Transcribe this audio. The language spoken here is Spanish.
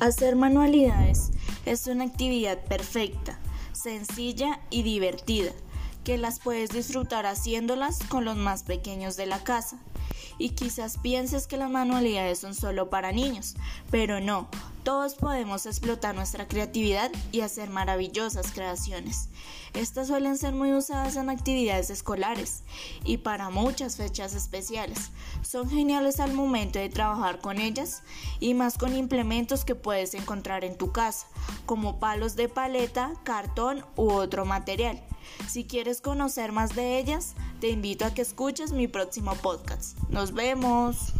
Hacer manualidades es una actividad perfecta, sencilla y divertida, que las puedes disfrutar haciéndolas con los más pequeños de la casa. Y quizás pienses que las manualidades son solo para niños, pero no, todos podemos explotar nuestra creatividad y hacer maravillosas creaciones. Estas suelen ser muy usadas en actividades escolares y para muchas fechas especiales. Son geniales al momento de trabajar con ellas y más con implementos que puedes encontrar en tu casa, como palos de paleta, cartón u otro material. Si quieres conocer más de ellas, te invito a que escuches mi próximo podcast. Nos vemos.